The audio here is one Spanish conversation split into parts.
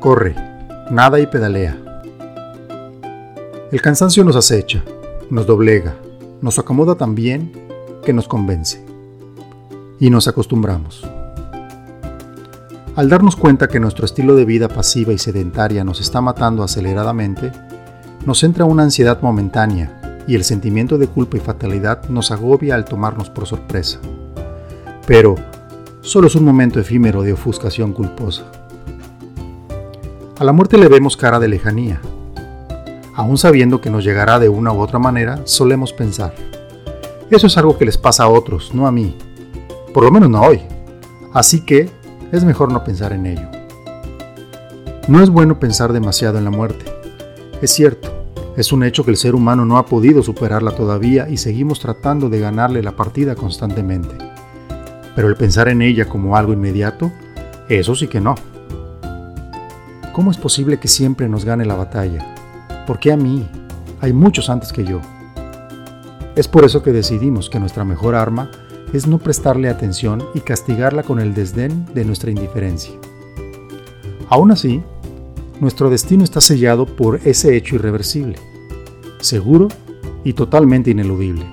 Corre, nada y pedalea. El cansancio nos acecha, nos doblega, nos acomoda tan bien que nos convence. Y nos acostumbramos. Al darnos cuenta que nuestro estilo de vida pasiva y sedentaria nos está matando aceleradamente, nos entra una ansiedad momentánea y el sentimiento de culpa y fatalidad nos agobia al tomarnos por sorpresa. Pero solo es un momento efímero de ofuscación culposa. A la muerte le vemos cara de lejanía. Aún sabiendo que nos llegará de una u otra manera, solemos pensar. Eso es algo que les pasa a otros, no a mí. Por lo menos no hoy. Así que es mejor no pensar en ello. No es bueno pensar demasiado en la muerte. Es cierto, es un hecho que el ser humano no ha podido superarla todavía y seguimos tratando de ganarle la partida constantemente. Pero el pensar en ella como algo inmediato, eso sí que no. ¿Cómo es posible que siempre nos gane la batalla? ¿Por qué a mí? Hay muchos antes que yo. Es por eso que decidimos que nuestra mejor arma es no prestarle atención y castigarla con el desdén de nuestra indiferencia. Aún así, nuestro destino está sellado por ese hecho irreversible, seguro y totalmente ineludible.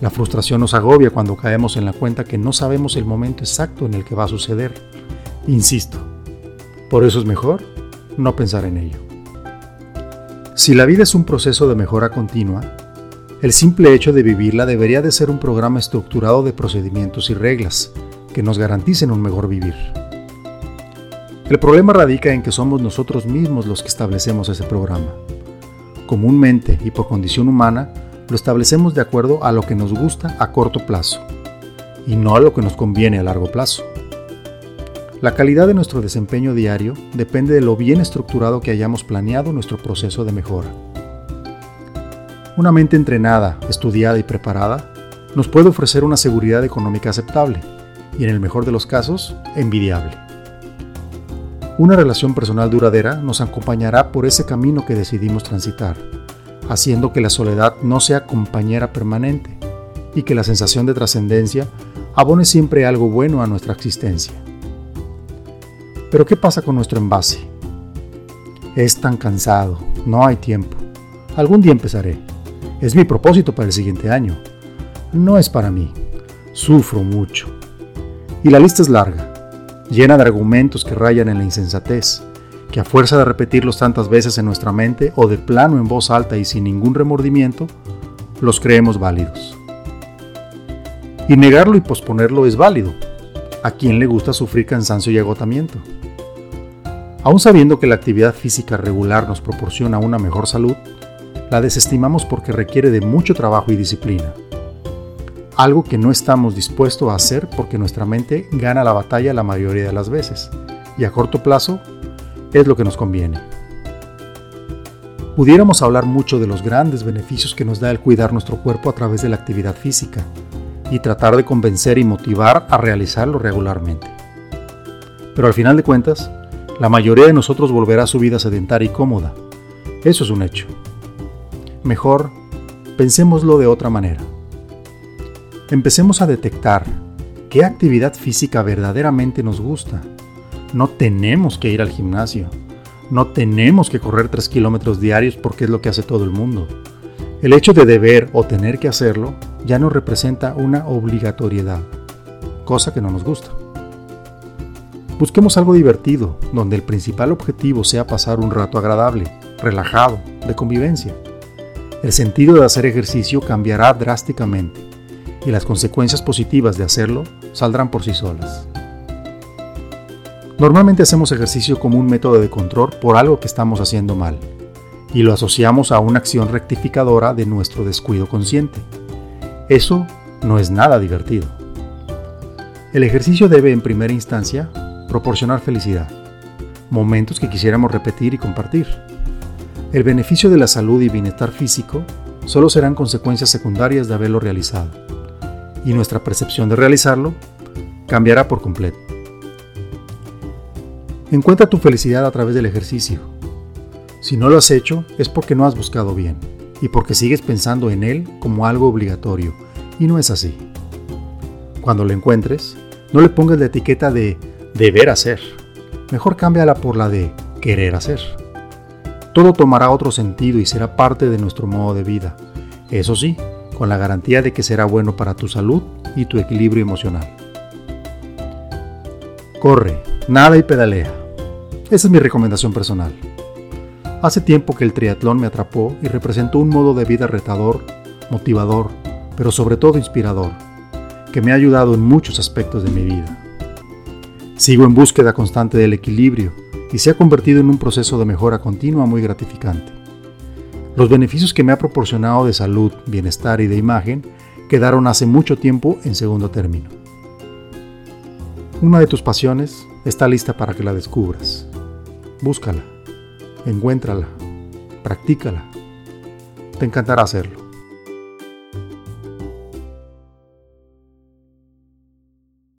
La frustración nos agobia cuando caemos en la cuenta que no sabemos el momento exacto en el que va a suceder. Insisto, por eso es mejor no pensar en ello. Si la vida es un proceso de mejora continua, el simple hecho de vivirla debería de ser un programa estructurado de procedimientos y reglas que nos garanticen un mejor vivir. El problema radica en que somos nosotros mismos los que establecemos ese programa. Comúnmente y por condición humana, lo establecemos de acuerdo a lo que nos gusta a corto plazo y no a lo que nos conviene a largo plazo. La calidad de nuestro desempeño diario depende de lo bien estructurado que hayamos planeado nuestro proceso de mejora. Una mente entrenada, estudiada y preparada nos puede ofrecer una seguridad económica aceptable y en el mejor de los casos, envidiable. Una relación personal duradera nos acompañará por ese camino que decidimos transitar, haciendo que la soledad no sea compañera permanente y que la sensación de trascendencia abone siempre algo bueno a nuestra existencia. Pero ¿qué pasa con nuestro envase? Es tan cansado, no hay tiempo. Algún día empezaré. Es mi propósito para el siguiente año. No es para mí. Sufro mucho. Y la lista es larga, llena de argumentos que rayan en la insensatez, que a fuerza de repetirlos tantas veces en nuestra mente o de plano en voz alta y sin ningún remordimiento, los creemos válidos. Y negarlo y posponerlo es válido, a quien le gusta sufrir cansancio y agotamiento. Aún sabiendo que la actividad física regular nos proporciona una mejor salud, la desestimamos porque requiere de mucho trabajo y disciplina. Algo que no estamos dispuestos a hacer porque nuestra mente gana la batalla la mayoría de las veces, y a corto plazo es lo que nos conviene. Pudiéramos hablar mucho de los grandes beneficios que nos da el cuidar nuestro cuerpo a través de la actividad física, y tratar de convencer y motivar a realizarlo regularmente. Pero al final de cuentas, la mayoría de nosotros volverá a su vida sedentaria y cómoda. Eso es un hecho. Mejor, pensémoslo de otra manera. Empecemos a detectar qué actividad física verdaderamente nos gusta. No tenemos que ir al gimnasio. No tenemos que correr 3 kilómetros diarios porque es lo que hace todo el mundo. El hecho de deber o tener que hacerlo ya no representa una obligatoriedad, cosa que no nos gusta. Busquemos algo divertido, donde el principal objetivo sea pasar un rato agradable, relajado, de convivencia. El sentido de hacer ejercicio cambiará drásticamente y las consecuencias positivas de hacerlo saldrán por sí solas. Normalmente hacemos ejercicio como un método de control por algo que estamos haciendo mal y lo asociamos a una acción rectificadora de nuestro descuido consciente. Eso no es nada divertido. El ejercicio debe en primera instancia proporcionar felicidad, momentos que quisiéramos repetir y compartir. El beneficio de la salud y bienestar físico solo serán consecuencias secundarias de haberlo realizado, y nuestra percepción de realizarlo cambiará por completo. Encuentra tu felicidad a través del ejercicio. Si no lo has hecho es porque no has buscado bien y porque sigues pensando en él como algo obligatorio, y no es así. Cuando lo encuentres, no le pongas la etiqueta de deber hacer. Mejor cámbiala por la de querer hacer. Todo tomará otro sentido y será parte de nuestro modo de vida. Eso sí, con la garantía de que será bueno para tu salud y tu equilibrio emocional. Corre, nada y pedalea. Esa es mi recomendación personal. Hace tiempo que el triatlón me atrapó y representó un modo de vida retador, motivador, pero sobre todo inspirador, que me ha ayudado en muchos aspectos de mi vida. Sigo en búsqueda constante del equilibrio y se ha convertido en un proceso de mejora continua muy gratificante. Los beneficios que me ha proporcionado de salud, bienestar y de imagen quedaron hace mucho tiempo en segundo término. Una de tus pasiones está lista para que la descubras. Búscala, encuéntrala, practícala. Te encantará hacerlo.